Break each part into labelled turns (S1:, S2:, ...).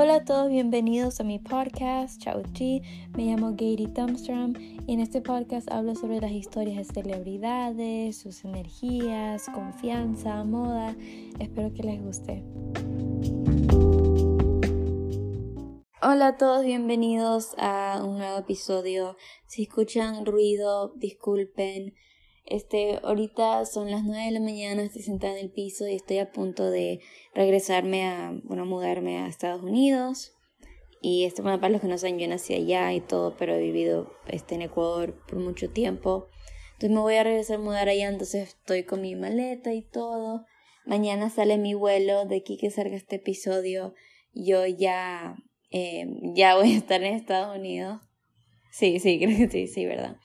S1: Hola a todos, bienvenidos a mi podcast, Chao Chi. Me llamo Gary Thumbstrom y en este podcast hablo sobre las historias de celebridades, sus energías, confianza, moda. Espero que les guste. Hola a todos, bienvenidos a un nuevo episodio. Si escuchan ruido, disculpen. Este, ahorita son las 9 de la mañana, estoy sentada en el piso y estoy a punto de regresarme a, bueno, mudarme a Estados Unidos. Y este, bueno, para los que no saben, yo nací allá y todo, pero he vivido este, en Ecuador por mucho tiempo. Entonces me voy a regresar a mudar allá, entonces estoy con mi maleta y todo. Mañana sale mi vuelo, de aquí que salga este episodio, yo ya, eh, ya voy a estar en Estados Unidos. Sí, sí, creo que sí, sí, ¿verdad?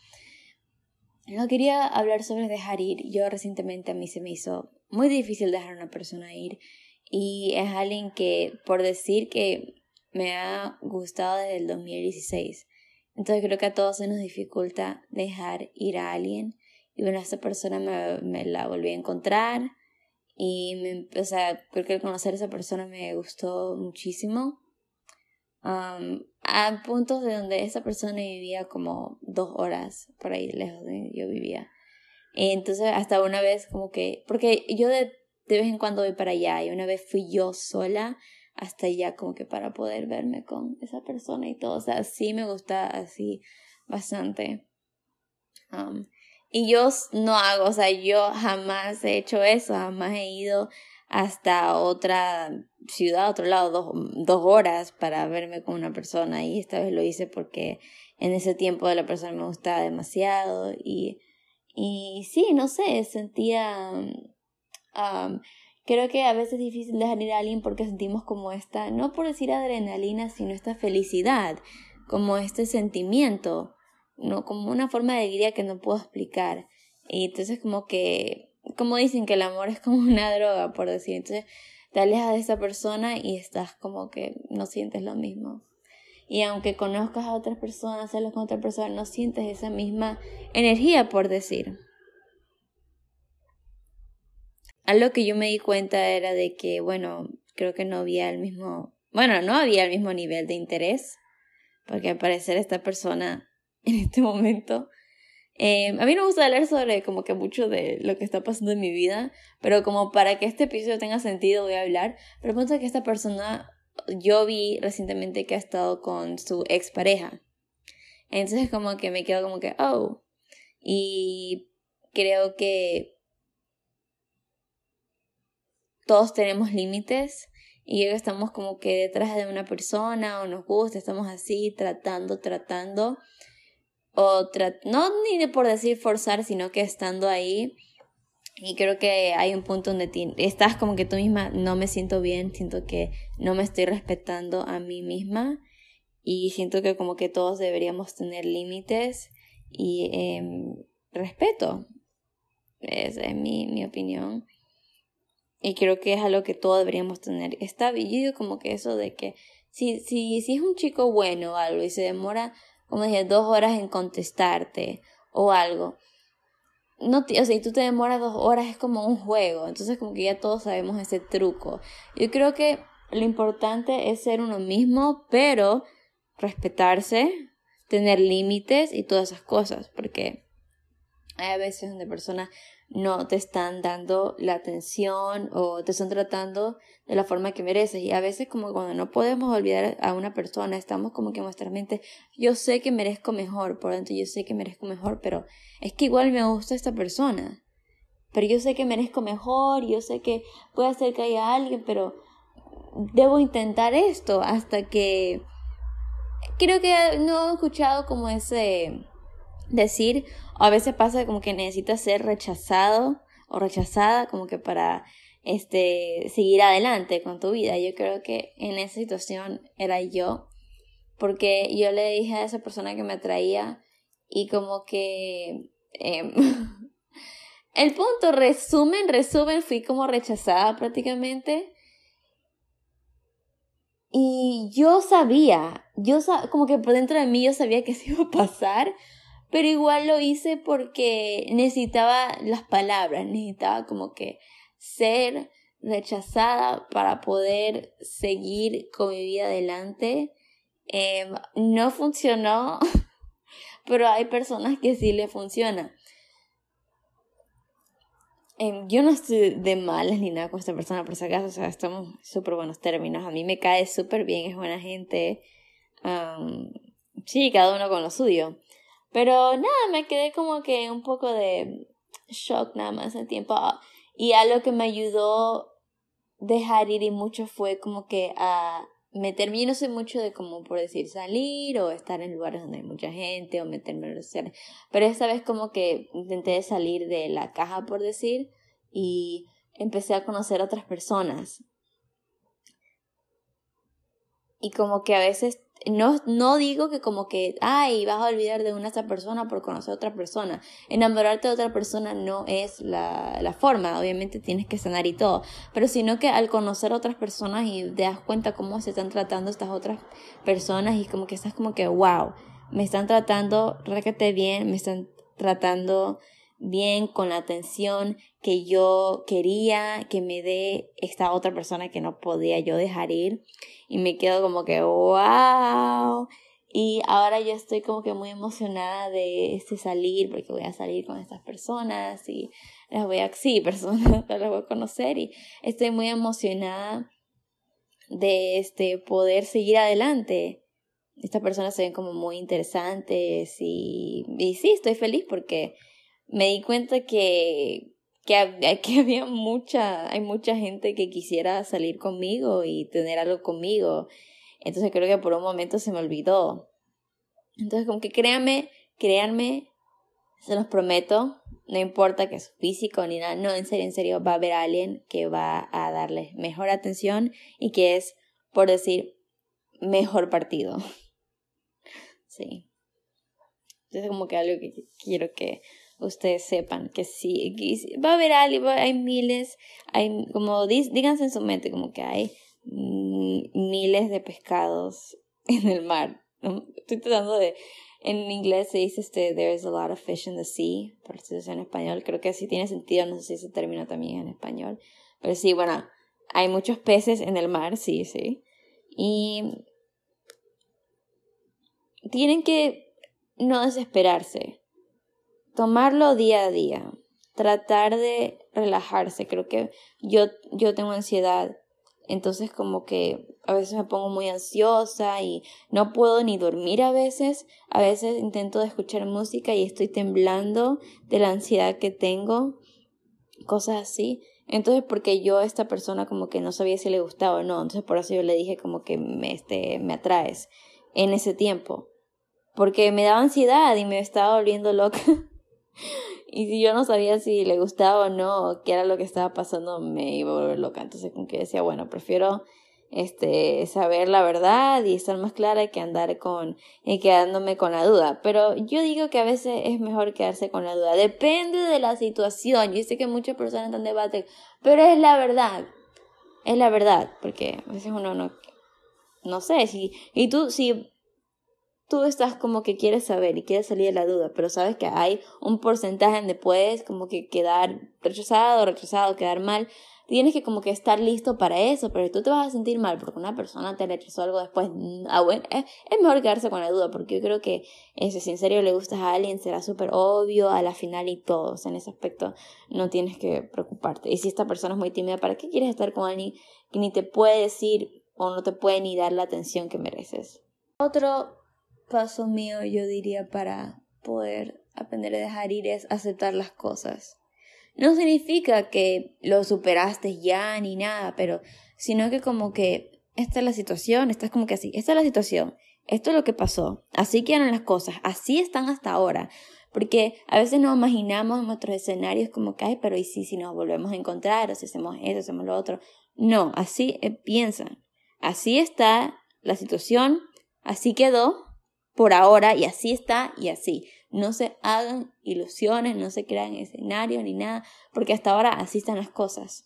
S1: No quería hablar sobre dejar ir. Yo recientemente a mí se me hizo muy difícil dejar a una persona ir y es alguien que por decir que me ha gustado desde el 2016. Entonces creo que a todos se nos dificulta dejar ir a alguien y bueno, esta persona me, me la volví a encontrar y me, o sea, creo que conocer a esa persona me gustó muchísimo um, a puntos de donde esa persona vivía como dos horas por ahí lejos de donde yo vivía. Entonces, hasta una vez como que, porque yo de, de vez en cuando voy para allá y una vez fui yo sola hasta allá como que para poder verme con esa persona y todo. O sea, sí me gusta así bastante. Um, y yo no hago, o sea, yo jamás he hecho eso, jamás he ido hasta otra ciudad, otro lado, dos, dos horas para verme con una persona y esta vez lo hice porque en ese tiempo de la persona me gustaba demasiado y, y sí, no sé, sentía... Um, creo que a veces es difícil dejar ir a alguien porque sentimos como esta, no por decir adrenalina, sino esta felicidad, como este sentimiento, no como una forma de alegría que no puedo explicar. Y entonces como que como dicen que el amor es como una droga, por decir. Entonces te alejas de esa persona y estás como que no sientes lo mismo. Y aunque conozcas a otras personas, salgas con otra persona, no sientes esa misma energía, por decir. Algo que yo me di cuenta era de que, bueno, creo que no había el mismo, bueno, no había el mismo nivel de interés, porque al parecer esta persona en este momento eh, a mí no me gusta hablar sobre como que mucho de lo que está pasando en mi vida, pero como para que este episodio tenga sentido voy a hablar. Pero que esta persona, yo vi recientemente que ha estado con su expareja. Entonces como que me quedo como que, oh. Y creo que todos tenemos límites y creo estamos como que detrás de una persona o nos gusta, estamos así tratando, tratando o no ni por decir forzar, sino que estando ahí. Y creo que hay un punto donde estás como que tú misma no me siento bien, siento que no me estoy respetando a mí misma y siento que como que todos deberíamos tener límites y em, respeto. Esa es mi, mi opinión. Y creo que es algo que todos deberíamos tener. Está yo como que eso de que si, si, si es un chico bueno o algo y se demora como dije, dos horas en contestarte o algo. No, o sea, si tú te demoras dos horas es como un juego, entonces como que ya todos sabemos ese truco. Yo creo que lo importante es ser uno mismo, pero respetarse, tener límites y todas esas cosas, porque hay veces donde personas no te están dando la atención o te están tratando de la forma que mereces. Y a veces como cuando no podemos olvidar a una persona, estamos como que en nuestra mente, yo sé que merezco mejor, por dentro yo sé que merezco mejor, pero es que igual me gusta esta persona. Pero yo sé que merezco mejor, yo sé que puede hacer que haya alguien, pero debo intentar esto hasta que... Creo que no he escuchado como ese decir, o a veces pasa como que necesitas ser rechazado o rechazada como que para este seguir adelante con tu vida. Yo creo que en esa situación era yo, porque yo le dije a esa persona que me atraía y como que em, el punto resumen, resumen, fui como rechazada prácticamente. Y yo sabía, yo como que por dentro de mí yo sabía que se iba a pasar, pero igual lo hice porque necesitaba las palabras, necesitaba como que ser rechazada para poder seguir con mi vida adelante. Em, no funcionó, pero hay personas que sí le funciona. Em, yo no estoy de malas ni nada con esta persona, por si acaso, o sea, estamos súper buenos términos. A mí me cae súper bien, es buena gente. sí, cada uno con lo suyo. Pero nada, me quedé como que un poco de shock nada más en tiempo. Y algo que me ayudó dejar ir y mucho fue como que a meterme, yo no sé mucho de como por decir salir o estar en lugares donde hay mucha gente o meterme en los pero esta vez como que intenté salir de la caja por decir y empecé a conocer a otras personas y como que a veces no, no digo que como que, ay, vas a olvidar de una esa persona por conocer a otra persona. Enamorarte de otra persona no es la, la forma, obviamente tienes que sanar y todo, pero sino que al conocer a otras personas y te das cuenta cómo se están tratando estas otras personas y como que estás como que, wow, me están tratando requete bien, me están tratando bien con la atención que yo quería que me dé esta otra persona que no podía yo dejar ir. Y me quedo como que wow y ahora yo estoy como que muy emocionada de este salir porque voy a salir con estas personas y las voy a sí personas las voy a conocer. Y estoy muy emocionada de este poder seguir adelante. Estas personas se ven como muy interesantes y, y sí estoy feliz porque me di cuenta que, que, que había mucha, hay mucha gente que quisiera salir conmigo y tener algo conmigo. Entonces creo que por un momento se me olvidó. Entonces como que créanme, créanme, se los prometo, no importa que es físico ni nada, no, en serio, en serio, va a haber alguien que va a darles mejor atención y que es, por decir, mejor partido. Sí. Entonces como que algo que quiero que ustedes sepan que sí, va a haber algo, hay miles, hay como díganse en su mente como que hay miles de pescados en el mar. Estoy tratando de en inglés se dice este there is a lot of fish in the sea, por si en español, creo que así tiene sentido, no sé si ese término también en español, pero sí, bueno, hay muchos peces en el mar, sí, sí. Y tienen que no desesperarse tomarlo día a día, tratar de relajarse. Creo que yo, yo tengo ansiedad, entonces como que a veces me pongo muy ansiosa y no puedo ni dormir a veces. A veces intento escuchar música y estoy temblando de la ansiedad que tengo, cosas así. Entonces, porque yo a esta persona como que no sabía si le gustaba o no, entonces por eso yo le dije como que me, este, me atraes en ese tiempo. Porque me daba ansiedad y me estaba volviendo loca. y si yo no sabía si le gustaba o no, qué era lo que estaba pasando, me iba a volver loca. Entonces, como que decía, bueno, prefiero este, saber la verdad y estar más clara que andar con, y quedándome con la duda. Pero yo digo que a veces es mejor quedarse con la duda. Depende de la situación. Yo sé que muchas personas están debate, pero es la verdad. Es la verdad, porque a veces uno no, no sé, si, y tú, si tú estás como que quieres saber y quieres salir de la duda, pero sabes que hay un porcentaje donde puedes como que quedar rechazado, rechazado, quedar mal. Tienes que como que estar listo para eso, pero tú te vas a sentir mal porque una persona te rechazó algo después. Mm, ah, bueno, es, mejor quedarse con la duda porque yo creo que ese, si en serio le gustas a alguien será súper obvio a la final y todo. en ese aspecto no tienes que preocuparte. Y si esta persona es muy tímida, ¿para qué quieres estar con alguien que ni te puede decir o no te puede ni dar la atención que mereces? Otro paso mío, yo diría, para poder aprender a dejar ir es aceptar las cosas. No significa que lo superaste ya ni nada, pero sino que como que esta es la situación, estás como que así, esta es la situación, esto es lo que pasó, así quedan las cosas, así están hasta ahora. Porque a veces nos imaginamos en nuestros escenarios como que, ay, pero ¿y si, si nos volvemos a encontrar o si hacemos eso, hacemos lo otro? No, así eh, piensan. Así está la situación, así quedó, por ahora y así está y así. No se hagan ilusiones, no se crean escenarios ni nada, porque hasta ahora así están las cosas.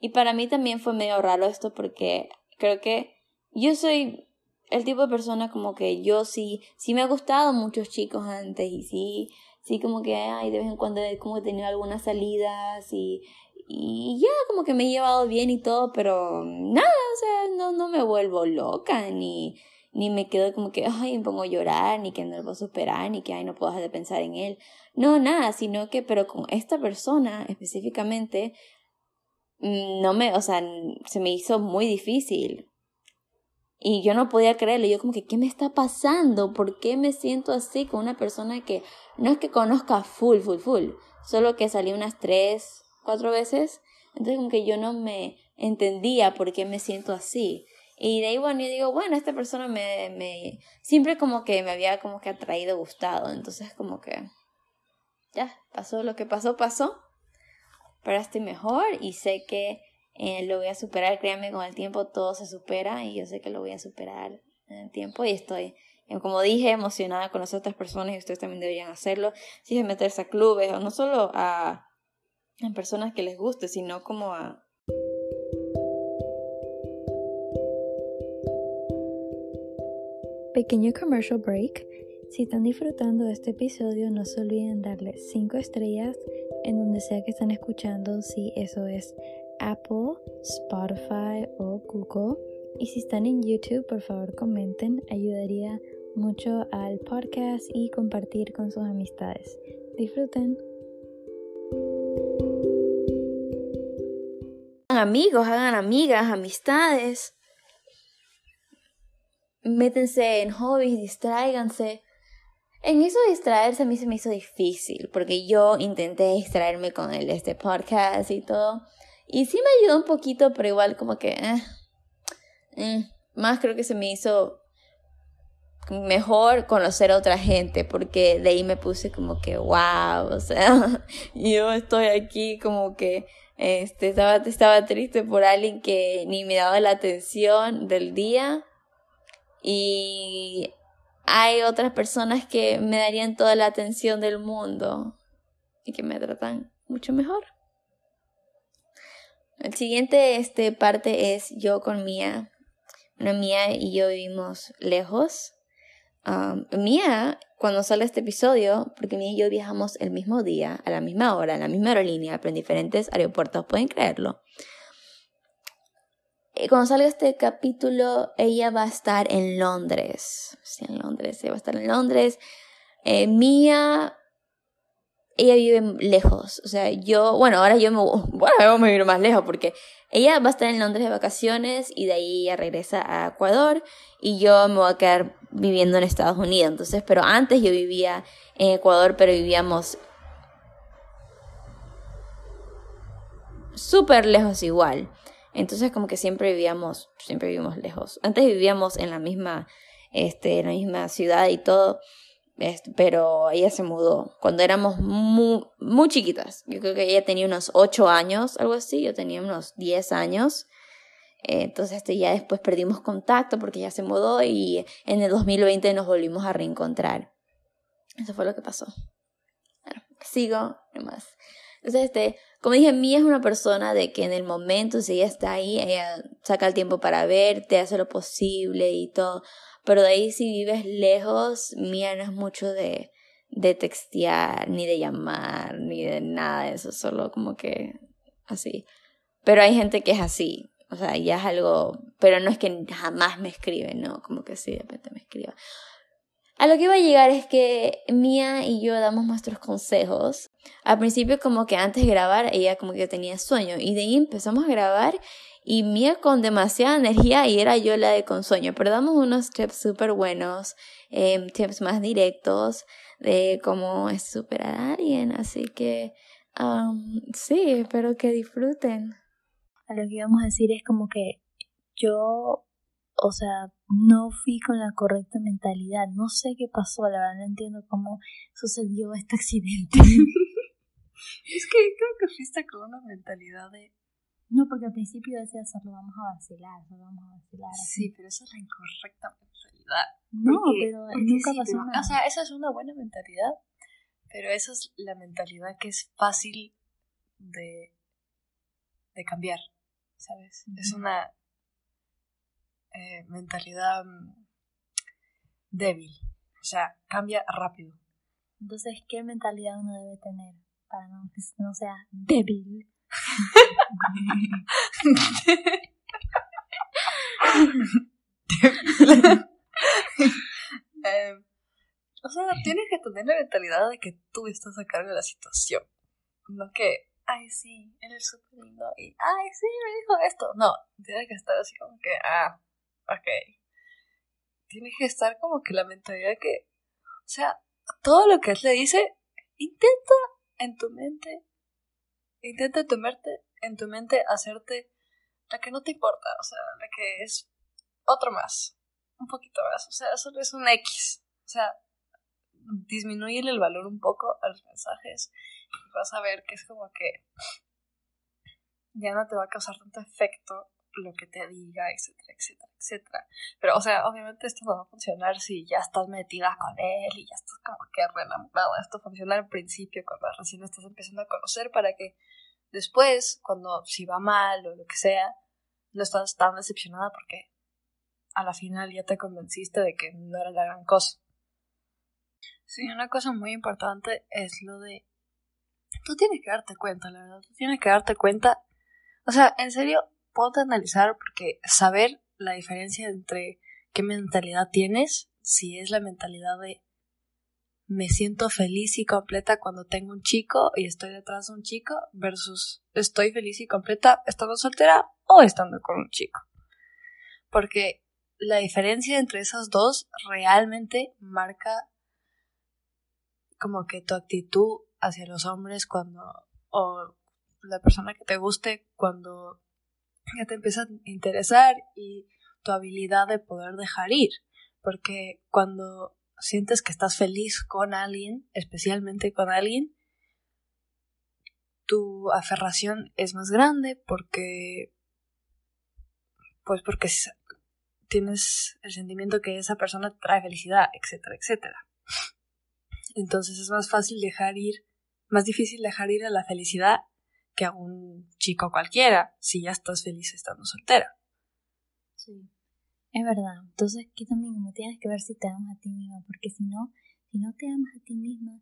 S1: Y para mí también fue medio raro esto porque creo que yo soy el tipo de persona como que yo sí, sí me ha gustado muchos chicos antes y sí, sí como que, ay, de vez en cuando he como tenido algunas salidas y, y ya como que me he llevado bien y todo, pero nada, o sea, no, no me vuelvo loca, ni, ni me quedo como que, ay, me pongo a llorar, ni que no lo puedo superar, ni que, ay, no puedo dejar de pensar en él. No, nada, sino que, pero con esta persona específicamente, mm, no me, o sea, se me hizo muy difícil. Y yo no podía creerlo. Yo como que, ¿qué me está pasando? ¿Por qué me siento así con una persona que no es que conozca full, full, full? Solo que salí unas tres, cuatro veces. Entonces como que yo no me entendía por qué me siento así. Y de ahí, bueno, yo digo, bueno, esta persona me, me, siempre como que me había como que atraído, gustado. Entonces como que, ya, pasó lo que pasó, pasó. Pero estoy mejor y sé que eh, lo voy a superar. Créanme, con el tiempo todo se supera y yo sé que lo voy a superar en el tiempo y estoy, eh, como dije, emocionada con las otras personas y ustedes también deberían hacerlo. Si es meterse a clubes o no solo a, a personas que les guste, sino como a
S2: Pequeño commercial break. Si están disfrutando de este episodio, no se olviden darle 5 estrellas en donde sea que están escuchando, si eso es Apple, Spotify o Google. Y si están en YouTube, por favor comenten, ayudaría mucho al podcast y compartir con sus amistades. Disfruten.
S1: Amigos, hagan amigas, amistades métense en hobbies, distráiganse. En eso distraerse a mí se me hizo difícil, porque yo intenté distraerme con el, este podcast y todo. Y sí me ayudó un poquito, pero igual como que... Eh, eh, más creo que se me hizo mejor conocer a otra gente, porque de ahí me puse como que, wow, o sea, yo estoy aquí como que este, estaba, estaba triste por alguien que ni me daba la atención del día y hay otras personas que me darían toda la atención del mundo y que me tratan mucho mejor. El siguiente este, parte es yo con Mía. Bueno, Mía y yo vivimos lejos. Um, Mía, cuando sale este episodio, porque Mía y yo viajamos el mismo día, a la misma hora, en la misma aerolínea, pero en diferentes aeropuertos, pueden creerlo. Cuando salga este capítulo, ella va a estar en Londres. Sí, en Londres, ella va a estar en Londres. Eh, Mía, ella vive lejos. O sea, yo, bueno, ahora yo me, bueno, yo me voy más lejos porque ella va a estar en Londres de vacaciones y de ahí ella regresa a Ecuador y yo me voy a quedar viviendo en Estados Unidos. Entonces, pero antes yo vivía en Ecuador, pero vivíamos súper lejos igual. Entonces como que siempre vivíamos, siempre vivimos lejos. Antes vivíamos en la misma, este, en la misma ciudad y todo, este, pero ella se mudó cuando éramos muy, muy chiquitas. Yo creo que ella tenía unos 8 años, algo así, yo tenía unos 10 años. entonces este, ya después perdimos contacto porque ella se mudó y en el 2020 nos volvimos a reencontrar. Eso fue lo que pasó. Bueno, sigo nomás. Entonces, este, como dije, Mía es una persona de que en el momento, si ella está ahí, ella saca el tiempo para verte, hace lo posible y todo. Pero de ahí si vives lejos, Mía no es mucho de, de textear, ni de llamar, ni de nada de eso, solo como que así. Pero hay gente que es así, o sea, ya es algo, pero no es que jamás me escribe, no, como que sí, de repente me escriba. A lo que iba a llegar es que Mía y yo damos nuestros consejos. Al principio como que antes de grabar ella como que tenía sueño y de ahí empezamos a grabar y Mía con demasiada energía y era yo la de con sueño. Pero damos unos tips súper buenos, eh, tips más directos de cómo superar a alguien. Así que sí, espero que disfruten.
S2: A lo que íbamos a decir es como que yo o sea, no fui con la correcta mentalidad. No sé qué pasó, la verdad no entiendo cómo sucedió este accidente.
S3: es que creo que fuiste con una mentalidad de...
S2: No, porque al principio decía, solo vamos a vacilar, solo vamos a vacilar.
S3: Sí, pero esa es la incorrecta mentalidad.
S2: No, pero nunca pasó nada.
S3: O sea, esa es una buena mentalidad, pero esa es la mentalidad que es fácil de, de cambiar, ¿sabes? Es una eh, mentalidad mm, débil. O sea, cambia rápido.
S2: Entonces, ¿qué mentalidad uno debe tener para no, que no sea débil?
S3: eh, o sea, tienes que tener la mentalidad de que tú estás a cargo de la situación. No que, ay, sí, él es súper lindo y, ay, sí, me dijo esto. No, tienes que estar así como que, ah, ok. Tienes que estar como que la mentalidad que, o sea, todo lo que él le dice, intenta en tu mente, intenta mente, en tu mente hacerte la que no te importa, o sea, la que es otro más, un poquito más, o sea, solo es un X, o sea, disminuye el valor un poco a los mensajes y vas a ver que es como que ya no te va a causar tanto efecto lo que te diga, etcétera, etcétera, etcétera. Pero, o sea, obviamente esto no va a funcionar si ya estás metida con él y ya estás como que re. Esto funciona al principio, cuando recién estás empezando a conocer, para que después, cuando si va mal o lo que sea, no estás tan decepcionada porque a la final ya te convenciste de que no era la gran cosa. Sí, una cosa muy importante es lo de... Tú tienes que darte cuenta, la verdad. Tú tienes que darte cuenta. O sea, en serio, puedo analizar porque saber la diferencia entre qué mentalidad tienes, si es la mentalidad de me siento feliz y completa cuando tengo un chico y estoy detrás de un chico versus estoy feliz y completa estando soltera o estando con un chico. Porque la diferencia entre esas dos realmente marca como que tu actitud hacia los hombres cuando o la persona que te guste cuando ya te empieza a interesar y tu habilidad de poder dejar ir. Porque cuando sientes que estás feliz con alguien, especialmente con alguien, tu aferración es más grande porque pues porque tienes el sentimiento que esa persona trae felicidad, etcétera, etcétera. Entonces es más fácil dejar ir, más difícil dejar ir a la felicidad que a un chico cualquiera si ya estás feliz estando soltera.
S2: Sí, es verdad. Entonces aquí también tienes que ver si te amas a ti misma, porque si no, si no te amas a ti misma,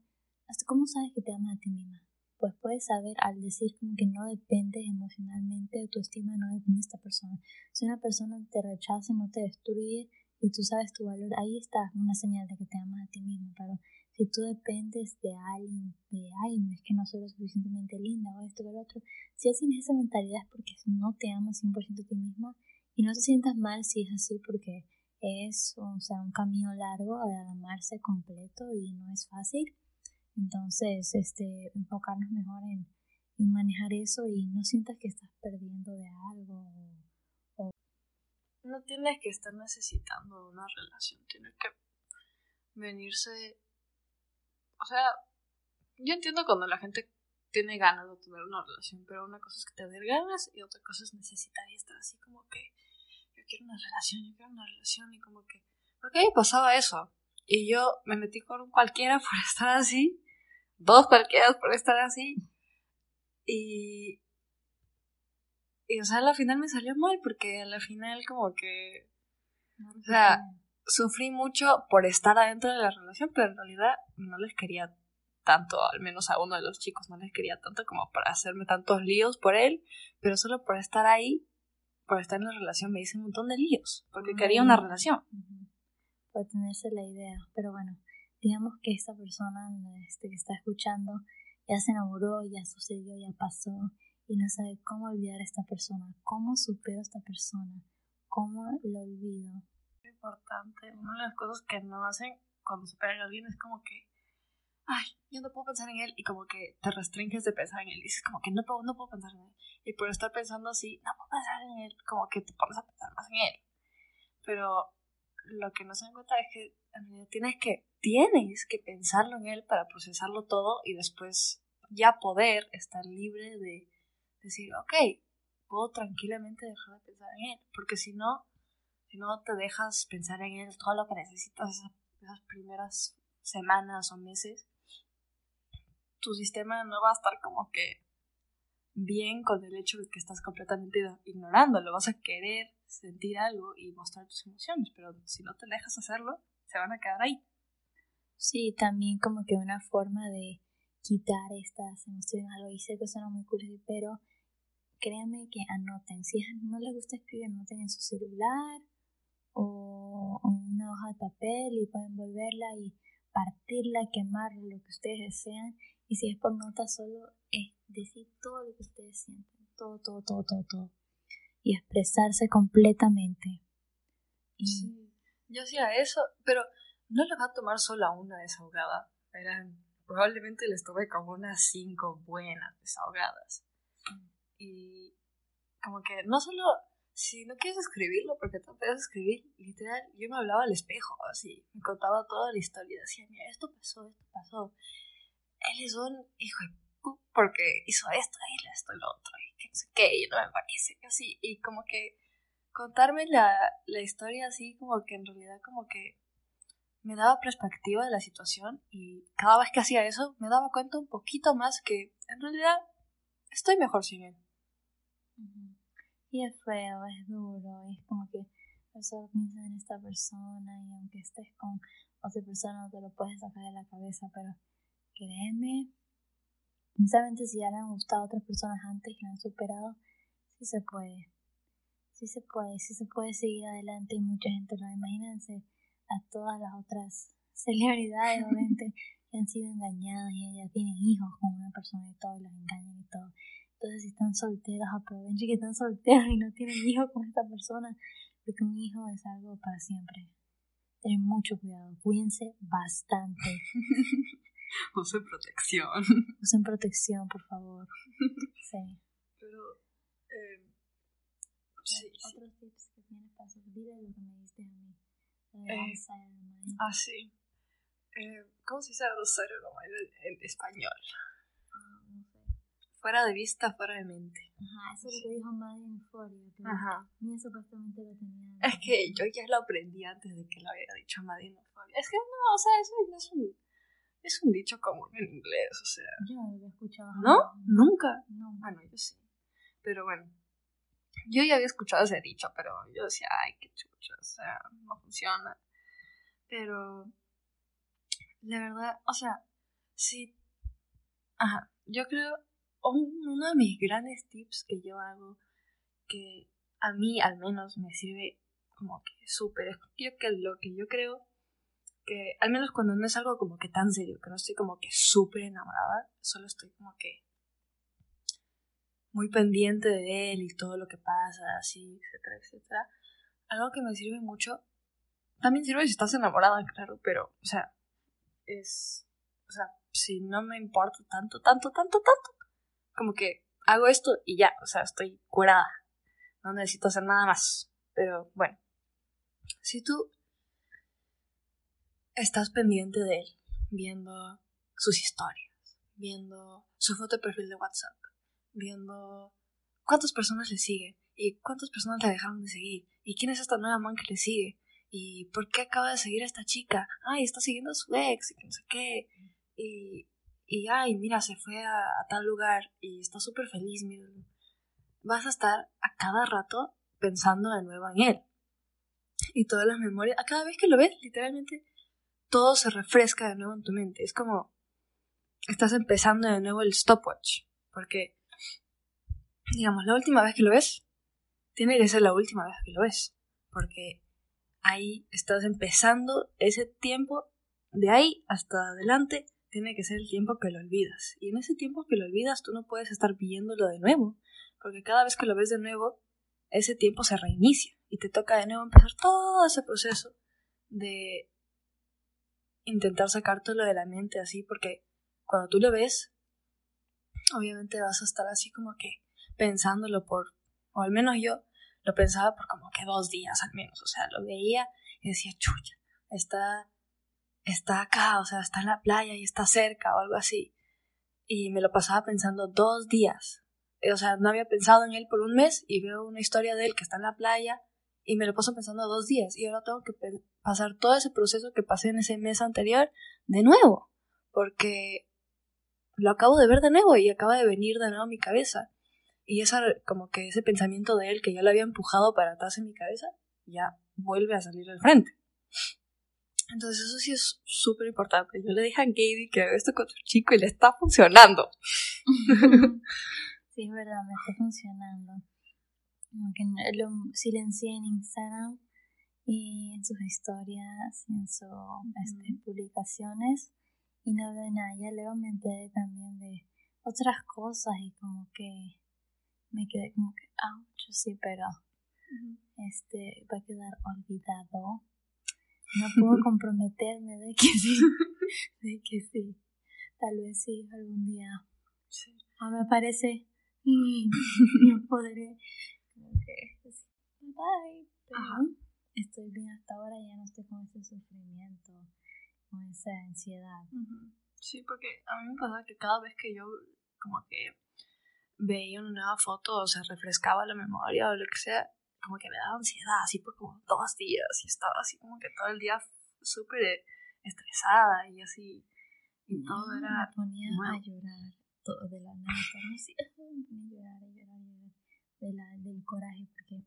S2: ¿hasta cómo sabes que te amas a ti misma? Pues puedes saber al decir como que no dependes emocionalmente de tu estima, no depende de esta persona. Si una persona te rechaza no te destruye y tú sabes tu valor, ahí está una señal de que te amas a ti misma, pero si tú dependes de alguien, de, ay, es que no soy lo suficientemente linda o esto o lo otro, si tienes esa mentalidad es porque no te amas 100% a ti misma y no te sientas mal si es así porque es o sea, un camino largo de amarse completo y no es fácil. Entonces, este, enfocarnos mejor en, manejar eso y no sientas que estás perdiendo de algo o,
S3: no tienes que estar necesitando una relación, tienes que venirse o sea, yo entiendo cuando la gente tiene ganas de tener una relación, pero una cosa es que tener ganas y otra cosa es necesitar y estar así como que yo quiero una relación, yo quiero una relación y como que... ¿Por qué me pasaba eso? Y yo me metí con un cualquiera por estar así, dos cualquiera por estar así, y... Y o sea, al final me salió mal porque al final como que... O sea, sufrí mucho por estar adentro de la relación, pero en realidad no les quería tanto, al menos a uno de los chicos no les quería tanto como para hacerme tantos líos por él, pero solo por estar ahí, por estar en la relación me hice un montón de líos, porque quería una relación.
S2: Para tenerse la idea, pero bueno, digamos que esta persona este, que está escuchando ya se enamoró, ya sucedió, ya pasó y no sabe cómo olvidar a esta persona, cómo supero a esta persona, cómo lo olvido
S3: importante. Una de las cosas que no hacen cuando se a alguien es como que, ay, yo no puedo pensar en él y como que te restringes de pensar en él. Dices como que no puedo, no puedo pensar en él. Y por estar pensando así, no puedo pensar en él, como que te pones a pensar más en él. Pero lo que no se dan cuenta es que tienes que, tienes que pensarlo en él para procesarlo todo y después ya poder estar libre de decir, ok, puedo tranquilamente dejar de pensar en él. Porque si no, si no te dejas pensar en él todo lo que necesitas esas, primeras semanas o meses, tu sistema no va a estar como que bien con el hecho de que estás completamente ignorando, lo vas a querer sentir algo y mostrar tus emociones, pero si no te dejas hacerlo, se van a quedar ahí.
S2: Sí, también como que una forma de quitar estas emociones, algo sé que suena muy curioso, pero créanme que anoten. Si no les gusta escribir, anoten en su celular o una hoja de papel y pueden volverla y partirla, quemarla, lo que ustedes desean. Y si es por nota, solo es decir todo lo que ustedes sienten. Todo, todo, todo, todo, todo. Y expresarse completamente.
S3: Sí. Yo hacía eso, pero no les va a tomar solo una desahogada. Eran, probablemente les tomé como unas cinco buenas desahogadas. Y como que no solo, si no quieres escribirlo, porque te puedes escribir, literal, yo me hablaba al espejo, así, me contaba toda la historia, decía, mira, esto pasó, esto pasó. Él es un hijo de porque hizo esto, y esto, y lo otro, y que no sé qué, y no me parece, así, y como que contarme la, la historia así, como que en realidad como que me daba perspectiva de la situación y cada vez que hacía eso me daba cuenta un poquito más que en realidad estoy mejor sin él.
S2: Y es feo, es duro, es como que solo piensas en esta persona y aunque estés con otra persona no te lo puedes sacar de la cabeza, pero créeme, precisamente si ya le han gustado a otras personas antes y lo han superado, sí se puede, sí se puede, sí se puede seguir adelante y mucha gente lo imagínense a todas las otras celebridades, obviamente, que han sido engañadas y ya tienen hijos con una persona y todo, y los engañan y todo. Entonces, si están solteros, aprovechen que están solteros y no tienen hijos con esta persona, porque un hijo es algo para siempre. Ten mucho cuidado, cuídense bastante.
S3: Usen protección.
S2: Usen protección, por favor.
S3: Sí. Pero, eh, sí,
S2: Otros tips que tienes para de lo que me diste a mí.
S3: Eh, ah, sí. Eh, ¿Cómo se dice Rosario en, en español?
S2: Ah.
S3: Fuera de vista, fuera de mente.
S2: Ajá, eso es lo que dijo Maddie en Euphoria. Ajá. Mía supuestamente lo tenía.
S3: Es que yo ya lo aprendí antes de que lo había dicho Maddie en Euphoria. Es que no, o sea, eso no es un, es un dicho común en inglés, o sea.
S2: Yo no lo había escuchado.
S3: ¿No? ¿Nunca?
S2: No.
S3: Bueno, yo sí. Pero bueno, yo ya había escuchado ese dicho, pero yo decía, ay, qué chucho, o sea, no funciona. Pero, la verdad, o sea, sí. Ajá, yo creo, uno de mis grandes tips que yo hago, que a mí al menos me sirve como que súper, es que lo que yo creo que, al menos cuando no es algo como que tan serio, que no estoy como que súper enamorada, solo estoy como que muy pendiente de él y todo lo que pasa, así, etcétera, etcétera. Algo que me sirve mucho, también sirve si estás enamorada, claro, pero, o sea, es, o sea, si no me importa tanto, tanto, tanto, tanto, como que hago esto y ya, o sea, estoy curada, no necesito hacer nada más. Pero bueno, si tú estás pendiente de él, viendo sus historias, viendo su foto de perfil de WhatsApp, viendo cuántas personas le siguen y cuántas personas la dejaron de seguir y quién es esta nueva man que le sigue y por qué acaba de seguir a esta chica, ay, está siguiendo a su ex y no sé qué. Y, y ay, mira, se fue a, tal lugar y está súper feliz, mira. Vas a estar a cada rato pensando de nuevo en él. Y todas las memorias, a cada vez que lo ves, literalmente, todo se refresca de nuevo en tu mente. Es como estás empezando de nuevo el stopwatch. Porque digamos, la última vez que lo ves, tiene que ser la última vez que lo ves, porque ahí estás empezando ese tiempo, de ahí hasta adelante, tiene que ser el tiempo que lo olvidas. Y en ese tiempo que lo olvidas, tú no puedes estar viéndolo de nuevo, porque cada vez que lo ves de nuevo, ese tiempo se reinicia y te toca de nuevo empezar todo ese proceso de intentar sacártelo de la mente así, porque cuando tú lo ves, obviamente vas a estar así como que pensándolo por, o al menos yo lo pensaba por como que dos días al menos, o sea, lo veía y decía, chucha, está, está acá, o sea, está en la playa y está cerca o algo así. Y me lo pasaba pensando dos días. O sea, no había pensado en él por un mes y veo una historia de él que está en la playa y me lo paso pensando dos días y ahora tengo que pasar todo ese proceso que pasé en ese mes anterior de nuevo, porque lo acabo de ver de nuevo y acaba de venir de nuevo a mi cabeza. Y esa, como que ese pensamiento de él que ya lo había empujado para atrás en mi cabeza, ya vuelve a salir al frente. Entonces eso sí es súper importante. Yo le dije a Katie que esto con tu chico y le está funcionando.
S2: sí, es verdad, me está funcionando. Como que lo silencié en Instagram y en sus historias y en sus este, publicaciones y no veo nada. Ya luego me enteré también de otras cosas y como que me quedé como que, yo sí, pero este va a quedar olvidado. No puedo comprometerme de que sí, de que sí. Tal vez sí, algún día. Sí. Ah, me parece, no podré, como que, bye, pero estoy bien hasta ahora, ya no estoy con ese sufrimiento, con esa ansiedad.
S3: Sí, porque a mí me pasa que cada vez que yo como que veía una nueva foto o se refrescaba la memoria o lo que sea, como que me daba ansiedad, así por como dos días y estaba así como que todo el día súper estresada y así. Y todo era...
S2: Me ponía a llorar todo de la nada, así, me ponía a llorar, a llorar, a llorar de la, del coraje porque,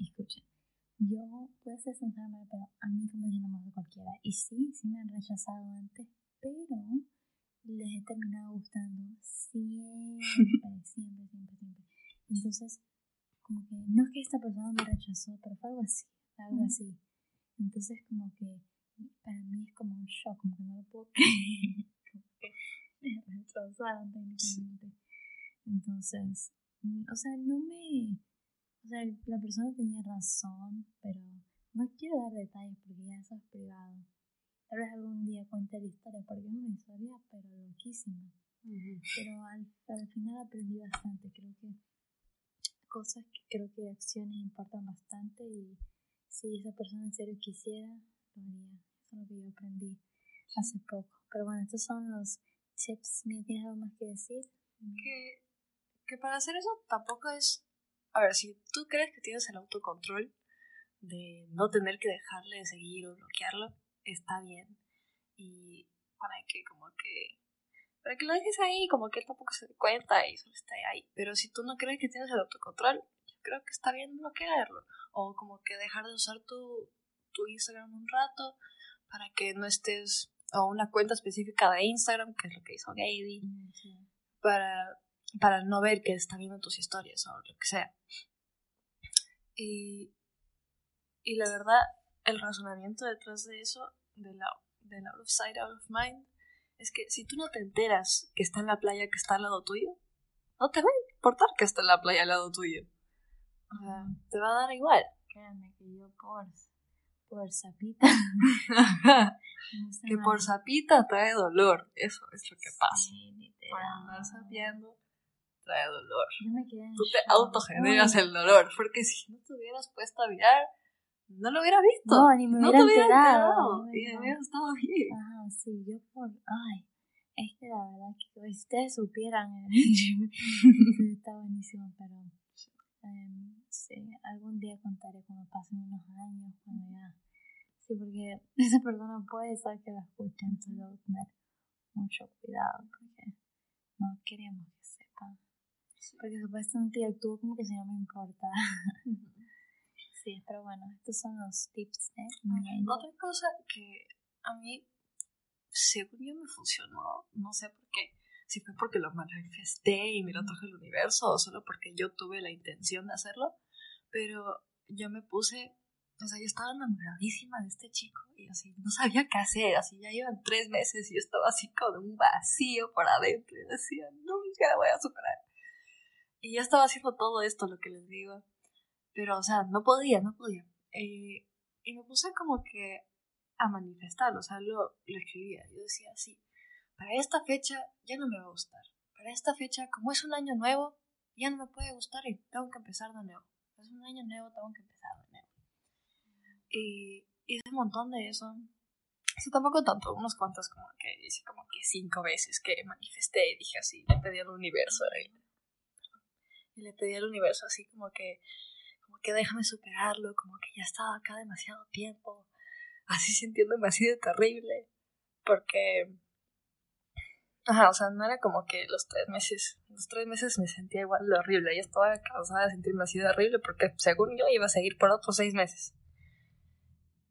S2: escuchen, yo puedo ser sincera, pero a mí como dije no me cualquiera. Y sí, sí me han rechazado antes, pero les he terminado gustando siempre, siempre, siempre, siempre. Entonces, como que no es que esta persona me rechazó, pero fue algo así, algo así. Entonces, como que para mí es como un shock, como que no lo puedo creer. como que me rechazaron técnicamente. Entonces, o sea, no me o sea, la persona tenía razón, pero no quiero dar detalles porque ya eso es privado. Tal vez algún día cuente la historia, porque es una historia, pero loquísima. Pero al, al final aprendí bastante. Creo que cosas que creo que acciones importan bastante y si esa persona en serio quisiera, lo haría. Eso es lo que yo aprendí hace poco. Pero bueno, estos son los tips. ¿Tienes algo más que decir?
S3: Que, que para hacer eso tampoco es a ver, si tú crees que tienes el autocontrol de no tener que dejarle de seguir o bloquearlo, está bien. Y para que como que para que lo dejes ahí, como que él tampoco se dé cuenta y solo esté ahí. Pero si tú no crees que tienes el autocontrol, yo creo que está bien bloquearlo. O como que dejar de usar tu, tu Instagram un rato para que no estés, o una cuenta específica de Instagram, que es lo que hizo Gaby, para para no ver que está viendo tus historias o lo que sea. Y, y la verdad, el razonamiento detrás de eso, de la, de out of sight, out of mind, es que si tú no te enteras que está en la playa que está al lado tuyo, no te va a importar que está en la playa al lado tuyo. O sea, te va a dar igual.
S2: Créanme que yo por, por sapita.
S3: que por sapita trae dolor. Eso es lo que pasa. por andar sabiendo trae dolor. Tú te autogeneras el dolor, porque si no te hubieras puesto a mirar, no lo hubiera visto.
S2: No, ni me hubiera, no te hubiera enterado.
S3: Y me hubiera estado bien.
S2: Ajá, sí, yo por... Ay, es que la verdad que si ustedes supieran, está buenísimo, pero... Um, sí, algún día contaré cuando pasen unos años, cuando ya... Sí, porque esa persona puede ser que la escuchen, solo tener mucho cuidado, porque no queremos que sepan. Porque supuestamente actúo como que si no me importa. Sí, pero bueno, estos son los tips de
S3: Otra cosa que a mí, según yo, me funcionó, no sé por qué, si fue porque lo manifesté y me lo traje al universo o solo porque yo tuve la intención de hacerlo, pero yo me puse o sea, yo estaba enamoradísima de este chico y así, no sabía qué hacer, así ya llevan tres meses y yo estaba así con un vacío por adentro y decía, nunca voy a superar. Y yo estaba haciendo todo esto, lo que les digo. Pero, o sea, no podía, no podía. Eh, y me puse como que a manifestarlo, o sea, lo, lo escribía. Yo decía así, para esta fecha ya no me va a gustar. Para esta fecha, como es un año nuevo, ya no me puede gustar y tengo que empezar de nuevo. Es un año nuevo, tengo que empezar de nuevo. Y hice un montón de eso. Eso tampoco tanto, unos cuantos como que hice como que cinco veces que manifesté y dije así, le pedí al universo. Y le pedí al universo así como que, que déjame superarlo, como que ya estaba acá demasiado tiempo, así sintiéndome así de terrible, porque, ajá, o sea, no era como que los tres meses, los tres meses me sentía igual de horrible, ya estaba cansada de sentirme así de horrible, porque según yo iba a seguir por otros seis meses.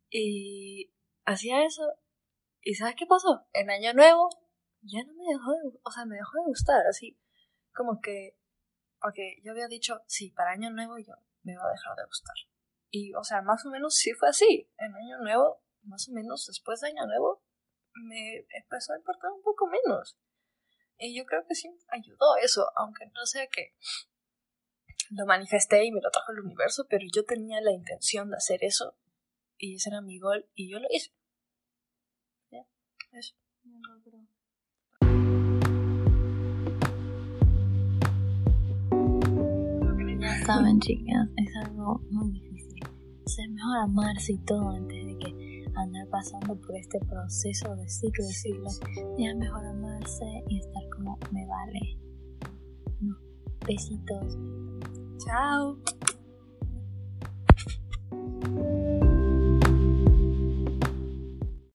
S3: Y hacía eso, y ¿sabes qué pasó? En Año Nuevo ya no me dejó de, o sea, me dejó de gustar, así como que Porque yo había dicho, sí, para año nuevo yo me va a dejar de gustar. Y, o sea, más o menos sí fue así. En año nuevo, más o menos después de año nuevo, me empezó a importar un poco menos. Y yo creo que sí ayudó eso, aunque no sé qué lo manifesté y me lo trajo el universo, pero yo tenía la intención de hacer eso y ese era mi gol y yo lo hice. Ya, eso.
S2: Saben, chicas, es algo muy difícil. Es mejor amarse y todo antes de que andar pasando por este proceso de ciclo de ciclos. Ya es mejor amarse y estar como me vale. No. Besitos.
S3: Chao.